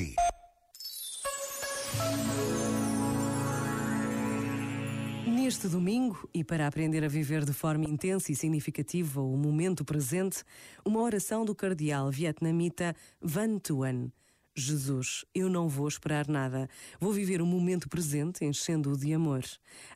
si. Neste domingo, e para aprender a viver de forma intensa e significativa o momento presente, uma oração do cardeal vietnamita Van Tuan. Jesus, eu não vou esperar nada. Vou viver o momento presente enchendo-o de amor.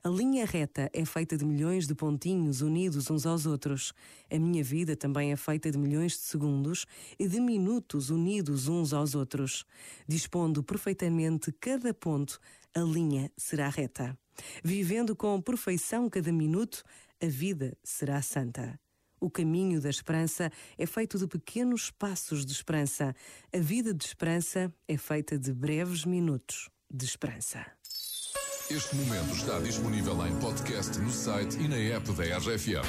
A linha reta é feita de milhões de pontinhos unidos uns aos outros. A minha vida também é feita de milhões de segundos e de minutos unidos uns aos outros. Dispondo perfeitamente cada ponto, a linha será reta. Vivendo com perfeição cada minuto, a vida será santa. O caminho da esperança é feito de pequenos passos de esperança. A vida de esperança é feita de breves minutos de esperança. Este momento está disponível em podcast no site e na app da RFM.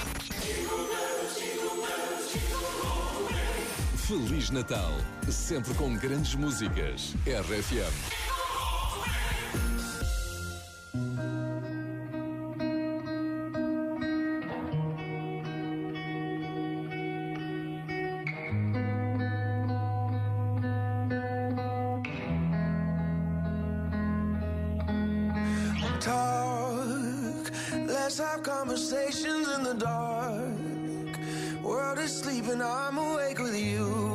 Feliz Natal, sempre com grandes músicas. RFM. Let's have conversations in the dark. World is sleeping, I'm awake with you.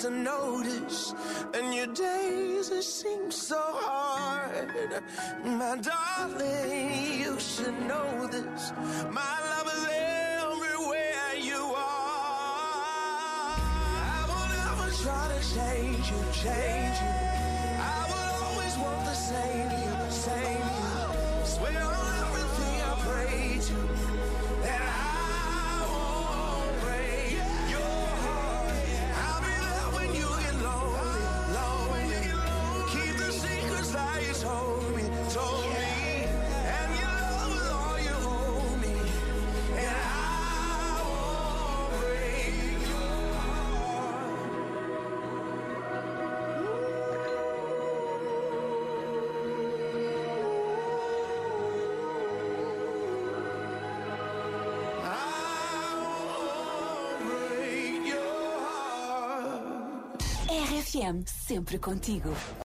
to notice, and your days it seems so hard. My darling, you should know this. My love is everywhere you are. I will never try to change you, change you. RFM, sempre contigo.